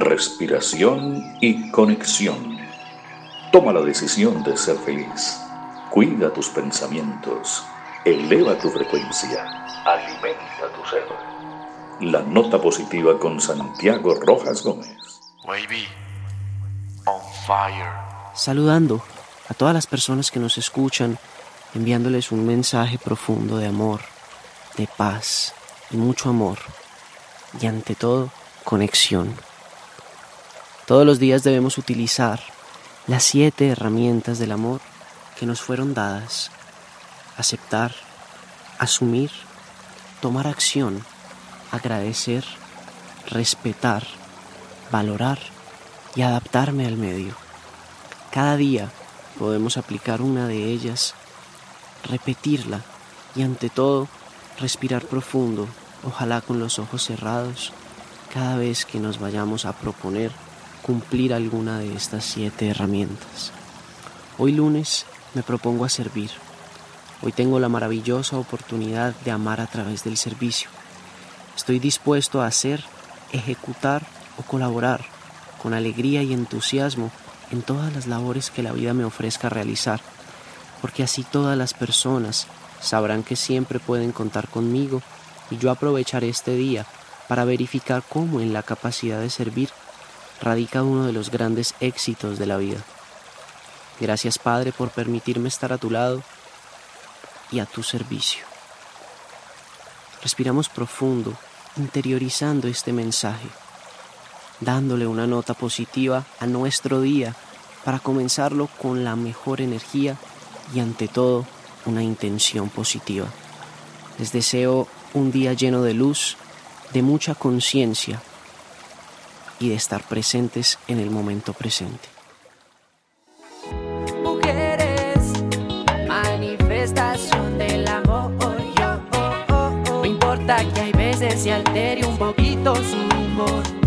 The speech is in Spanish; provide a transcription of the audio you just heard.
respiración y conexión. Toma la decisión de ser feliz. Cuida tus pensamientos. Eleva tu frecuencia. Alimenta tu ser. La nota positiva con Santiago Rojas Gómez. on fire. Saludando a todas las personas que nos escuchan, enviándoles un mensaje profundo de amor, de paz y mucho amor. Y ante todo, conexión. Todos los días debemos utilizar las siete herramientas del amor que nos fueron dadas. Aceptar, asumir, tomar acción, agradecer, respetar, valorar y adaptarme al medio. Cada día podemos aplicar una de ellas, repetirla y ante todo respirar profundo, ojalá con los ojos cerrados, cada vez que nos vayamos a proponer cumplir alguna de estas siete herramientas. Hoy lunes me propongo a servir. Hoy tengo la maravillosa oportunidad de amar a través del servicio. Estoy dispuesto a hacer, ejecutar o colaborar con alegría y entusiasmo en todas las labores que la vida me ofrezca realizar, porque así todas las personas sabrán que siempre pueden contar conmigo y yo aprovecharé este día para verificar cómo en la capacidad de servir radica uno de los grandes éxitos de la vida. Gracias Padre por permitirme estar a tu lado y a tu servicio. Respiramos profundo, interiorizando este mensaje, dándole una nota positiva a nuestro día para comenzarlo con la mejor energía y ante todo una intención positiva. Les deseo un día lleno de luz, de mucha conciencia y de estar presentes en el momento presente. Mujeres, manifestación del amor. No importa que hay veces se altere un poquito su humor.